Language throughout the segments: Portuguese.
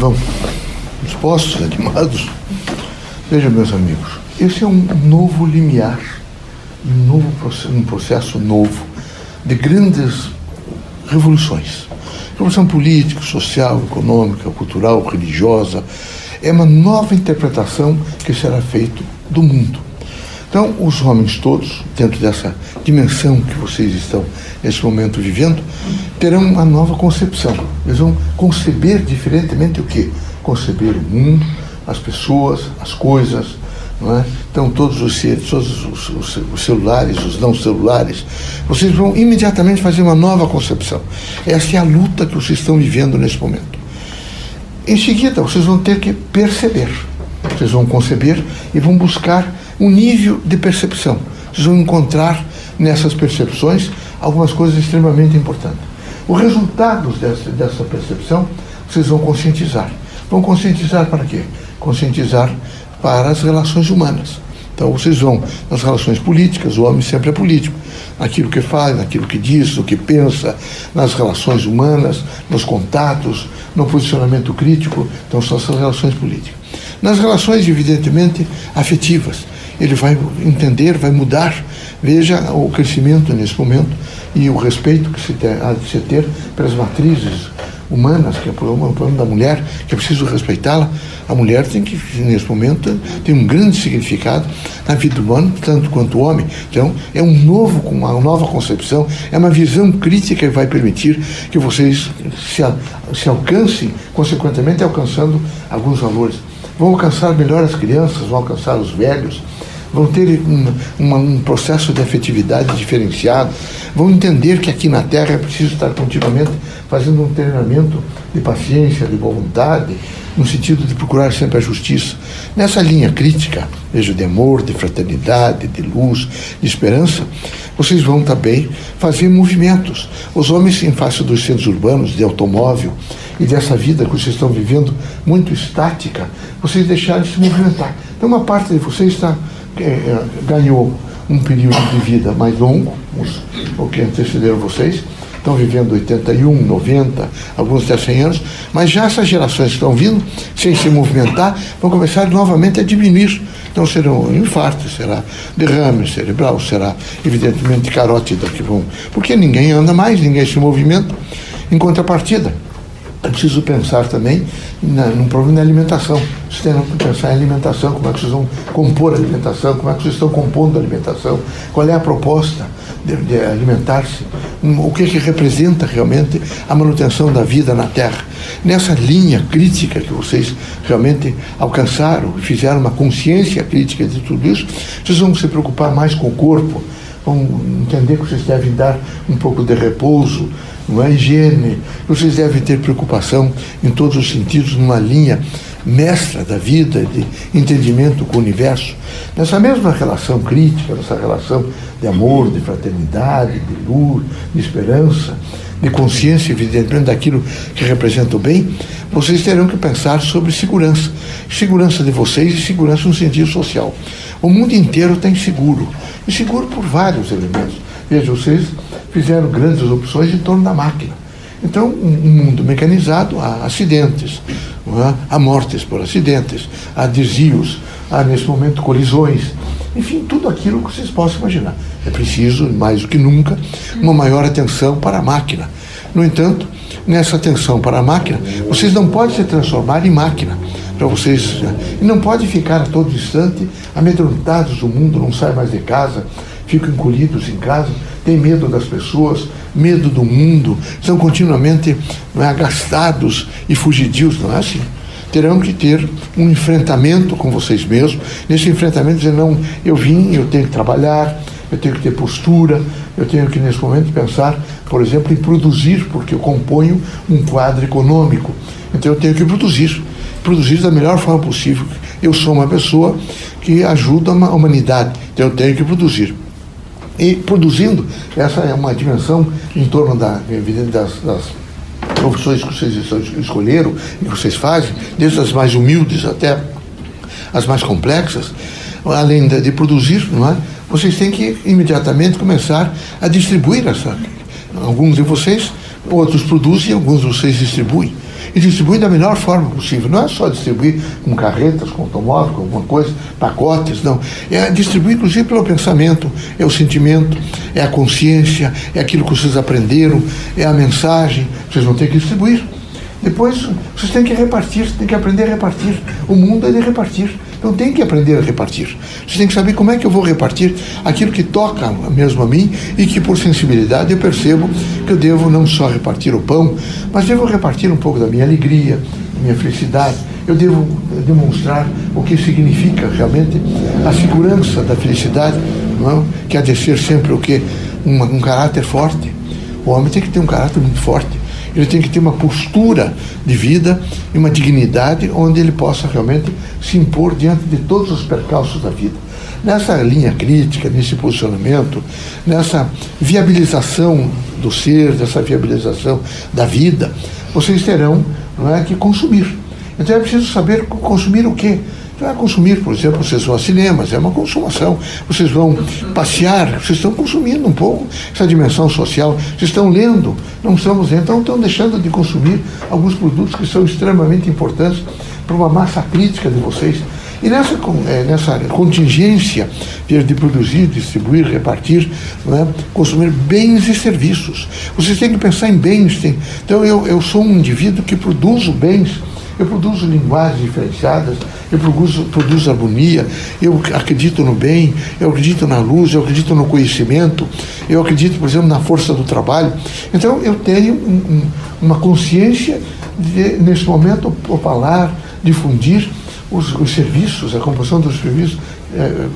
vão dispostos, animados. Vejam, meus amigos, esse é um novo limiar, um, novo processo, um processo novo de grandes revoluções. Revolução política, social, econômica, cultural, religiosa. É uma nova interpretação que será feita do mundo. Então, os homens todos, dentro dessa dimensão que vocês estão nesse momento vivendo, terão uma nova concepção. Eles vão conceber diferentemente o que? Conceber o mundo, as pessoas, as coisas, não é? Então, todos os, todos os, os, os, celulares, os não celulares, vocês vão imediatamente fazer uma nova concepção. Essa é a luta que vocês estão vivendo nesse momento. Em seguida, vocês vão ter que perceber. Vocês vão conceber e vão buscar um nível de percepção. Vocês vão encontrar nessas percepções algumas coisas extremamente importantes. Os resultados dessa, dessa percepção vocês vão conscientizar. Vão conscientizar para quê? Conscientizar para as relações humanas. Então vocês vão nas relações políticas, o homem sempre é político, naquilo que faz, naquilo que diz, o que pensa, nas relações humanas, nos contatos, no posicionamento crítico, então são essas relações políticas. Nas relações, evidentemente, afetivas, ele vai entender, vai mudar. Veja o crescimento nesse momento e o respeito que se ter, há de se ter pelas matrizes humanas, que é o problema da mulher, que é preciso respeitá-la. A mulher tem que, nesse momento, tem um grande significado na vida humana, tanto quanto o homem. Então, é um novo, uma nova concepção, é uma visão crítica que vai permitir que vocês se, se alcancem, consequentemente, alcançando alguns valores. Vão alcançar melhor as crianças, vão alcançar os velhos, vão ter um, um, um, processo de afetividade diferenciado, vão entender que aqui na Terra é preciso estar continuamente fazendo um treinamento de paciência, de vontade, no sentido de procurar sempre a justiça. Nessa linha crítica, vejo de amor, de fraternidade, de luz, de esperança, vocês vão também fazer movimentos. Os homens em face dos centros urbanos, de automóvel e dessa vida que vocês estão vivendo muito estática, vocês deixarem de se movimentar. Então, uma parte de vocês está ganhou um período de vida mais longo, os, o que antecederam vocês, estão vivendo 81, 90, alguns até 100 anos, mas já essas gerações que estão vindo, sem se movimentar, vão começar novamente a diminuir. Então serão infartos, será derrame cerebral, será evidentemente carótida que vão. Porque ninguém anda mais, ninguém se movimenta. Em contrapartida, é preciso pensar também na, num problema de alimentação. Vocês terão que pensar em alimentação, como é que vocês vão compor a alimentação, como é que vocês estão compondo a alimentação, qual é a proposta de, de alimentar-se, o que, é que representa realmente a manutenção da vida na Terra. Nessa linha crítica que vocês realmente alcançaram, fizeram uma consciência crítica de tudo isso, vocês vão se preocupar mais com o corpo, vão entender que vocês devem dar um pouco de repouso, uma higiene, vocês devem ter preocupação em todos os sentidos, numa linha mestra da vida, de entendimento com o universo. Nessa mesma relação crítica, nessa relação de amor, de fraternidade, de luz, de esperança, de consciência, evidentemente, daquilo que representa o bem, vocês terão que pensar sobre segurança. Segurança de vocês e segurança no sentido social. O mundo inteiro está inseguro. Inseguro por vários elementos. Veja, vocês fizeram grandes opções em torno da máquina. Então, um mundo mecanizado, há acidentes, é? há mortes por acidentes, há desvios, há nesse momento colisões, enfim, tudo aquilo que vocês possam imaginar. É preciso, mais do que nunca, uma maior atenção para a máquina. No entanto, nessa atenção para a máquina, vocês não podem se transformar em máquina. Para vocês, e não pode ficar a todo instante amedrontados do mundo, não saem mais de casa, ficam encolhidos em casa, têm medo das pessoas, medo do mundo, são continuamente é, agastados e fugidios, não é assim? Terão que ter um enfrentamento com vocês mesmos. Nesse enfrentamento, dizer: não, eu vim, eu tenho que trabalhar, eu tenho que ter postura, eu tenho que, nesse momento, pensar, por exemplo, em produzir, porque eu componho um quadro econômico. Então, eu tenho que produzir. Produzir da melhor forma possível. Eu sou uma pessoa que ajuda a humanidade, então eu tenho que produzir e produzindo. Essa é uma dimensão em torno da, das, das profissões que vocês escolheram e que vocês fazem, desde as mais humildes até as mais complexas, além de, de produzir, não é? vocês têm que imediatamente começar a distribuir essa. Alguns de vocês, outros produzem, alguns de vocês distribuem. E distribuir da melhor forma possível. Não é só distribuir com carretas, com automóvel, com alguma coisa, pacotes, não. É distribuir, inclusive, pelo pensamento, é o sentimento, é a consciência, é aquilo que vocês aprenderam, é a mensagem. Vocês vão ter que distribuir. Depois, vocês têm que repartir, têm que aprender a repartir. O mundo é de repartir. Então tem que aprender a repartir. Você tem que saber como é que eu vou repartir aquilo que toca mesmo a mim e que por sensibilidade eu percebo que eu devo não só repartir o pão, mas devo repartir um pouco da minha alegria, da minha felicidade. Eu devo demonstrar o que significa realmente a segurança da felicidade, não é? que há de ser sempre o que um, um caráter forte. O homem tem que ter um caráter muito forte ele tem que ter uma postura de vida e uma dignidade onde ele possa realmente se impor diante de todos os percalços da vida. Nessa linha crítica, nesse posicionamento, nessa viabilização do ser, dessa viabilização da vida, vocês terão não é, que consumir. Então é preciso saber consumir o quê? Vai consumir, por exemplo, vocês vão a cinemas, é uma consumação. Vocês vão passear, vocês estão consumindo um pouco essa dimensão social. Vocês estão lendo, não estamos então estão deixando de consumir alguns produtos que são extremamente importantes para uma massa crítica de vocês. E nessa, é, nessa contingência de produzir, distribuir, repartir, é? consumir bens e serviços. Vocês têm que pensar em bens. Tem... Então, eu, eu sou um indivíduo que produzo bens eu produzo linguagens diferenciadas, eu produzo, produzo harmonia, eu acredito no bem, eu acredito na luz, eu acredito no conhecimento, eu acredito, por exemplo, na força do trabalho. Então, eu tenho um, um, uma consciência de, nesse momento, falar, difundir os, os serviços, a composição dos serviços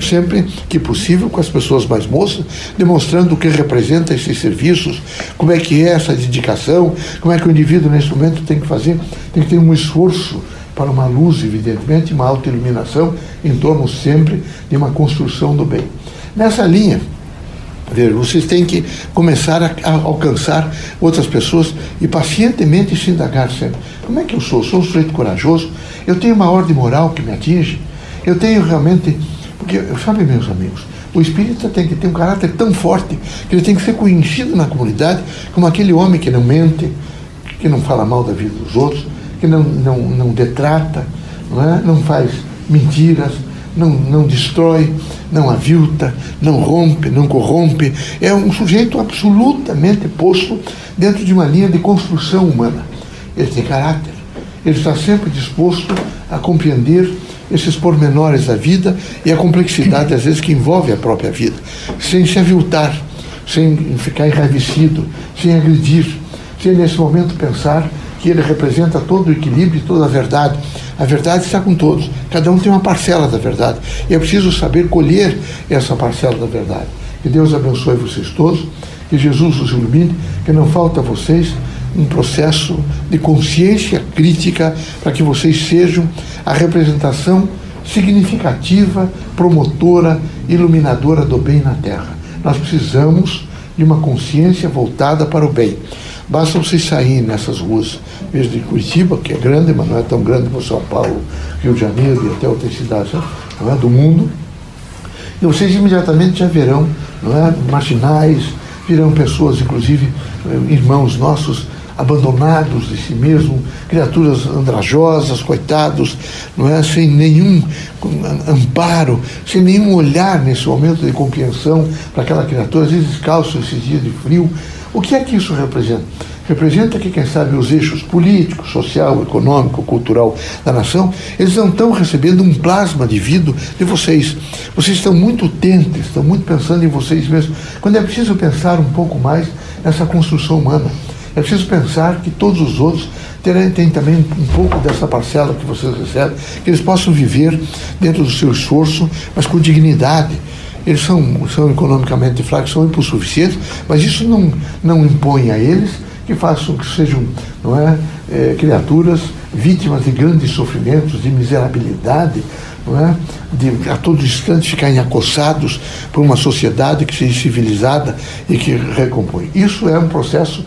sempre que possível com as pessoas mais moças, demonstrando o que representa esses serviços, como é que é essa dedicação, como é que o indivíduo nesse momento tem que fazer, tem que ter um esforço para uma luz, evidentemente, uma autoiluminação em torno sempre de uma construção do bem. Nessa linha, vocês têm que começar a, alcançar outras pessoas e pacientemente se indagar sempre. Como é que eu sou? Sou um sujeito corajoso? Eu tenho uma ordem moral que me atinge? Eu tenho realmente porque, sabe, meus amigos, o espírita tem que ter um caráter tão forte que ele tem que ser conhecido na comunidade como aquele homem que não mente, que não fala mal da vida dos outros, que não, não, não detrata, não, é? não faz mentiras, não, não destrói, não avilta, não rompe, não corrompe. É um sujeito absolutamente posto dentro de uma linha de construção humana. Ele tem caráter, ele está sempre disposto a compreender esses pormenores da vida e a complexidade, às vezes, que envolve a própria vida, sem se aviltar, sem ficar enraivecido, sem agredir, sem nesse momento pensar que ele representa todo o equilíbrio e toda a verdade. A verdade está com todos, cada um tem uma parcela da verdade e é preciso saber colher essa parcela da verdade. Que Deus abençoe vocês todos, que Jesus os ilumine, que não falta a vocês um processo de consciência crítica para que vocês sejam a representação significativa, promotora, iluminadora do bem na Terra. Nós precisamos de uma consciência voltada para o bem. Basta vocês saírem nessas ruas, mesmo Curitiba, que é grande, mas não é tão grande como São Paulo, Rio de Janeiro e até outras cidades não é, do mundo, e vocês imediatamente já verão não é, marginais, virão pessoas, inclusive irmãos nossos, abandonados de si mesmo, criaturas andrajosas, coitados, não é? sem nenhum amparo, sem nenhum olhar nesse momento de compreensão para aquela criatura, às vezes descalço esses dias de frio. O que é que isso representa? Representa que, quem sabe, os eixos político, social, econômico, cultural da nação, eles não estão recebendo um plasma de vida de vocês. Vocês estão muito utentes, estão muito pensando em vocês mesmos, quando é preciso pensar um pouco mais nessa construção humana. É preciso pensar que todos os outros têm também um pouco dessa parcela que vocês recebem, que eles possam viver dentro do seu esforço, mas com dignidade. Eles são, são economicamente fracos, são insuficientes, mas isso não, não impõe a eles que façam que sejam não é, é, criaturas vítimas de grandes sofrimentos, de miserabilidade, não é? de a todo instante ficarem acossados por uma sociedade que seja civilizada e que recompõe. Isso é um processo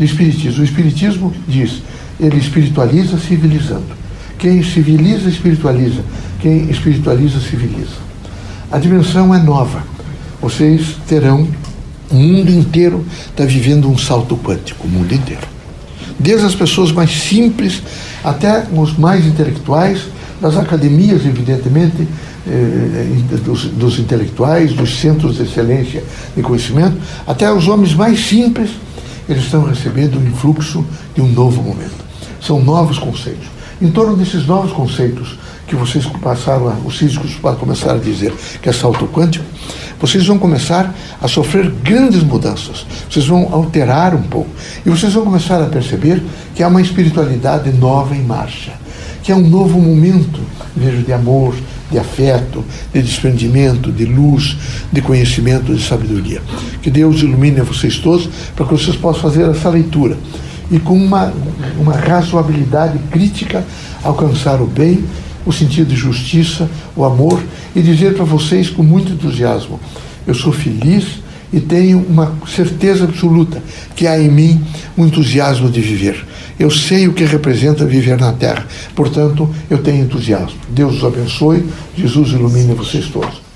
do Espiritismo. O Espiritismo diz, ele espiritualiza civilizando. Quem civiliza, espiritualiza. Quem espiritualiza, civiliza. A dimensão é nova. Vocês terão, o mundo inteiro está vivendo um salto quântico, o mundo inteiro. desde as pessoas mais simples até os mais intelectuais, das academias, evidentemente, eh, dos, dos intelectuais, dos centros de excelência de conhecimento, até os homens mais simples, eles estão recebendo o influxo de um novo momento. São novos conceitos. Em torno desses novos conceitos que vocês passaram, os físicos começaram a dizer que é salto quântico, vocês vão começar a sofrer grandes mudanças. Vocês vão alterar um pouco. E vocês vão começar a perceber que há uma espiritualidade nova em marcha, que é um novo momento, vejo, de amor, de afeto, de desprendimento, de luz, de conhecimento, de sabedoria. Que Deus ilumine vocês todos para que vocês possam fazer essa leitura e com uma, uma razoabilidade crítica alcançar o bem, o sentido de justiça, o amor e dizer para vocês com muito entusiasmo: eu sou feliz e tenho uma certeza absoluta que há em mim um entusiasmo de viver. Eu sei o que representa viver na terra, portanto, eu tenho entusiasmo. Deus os abençoe, Jesus ilumine vocês todos.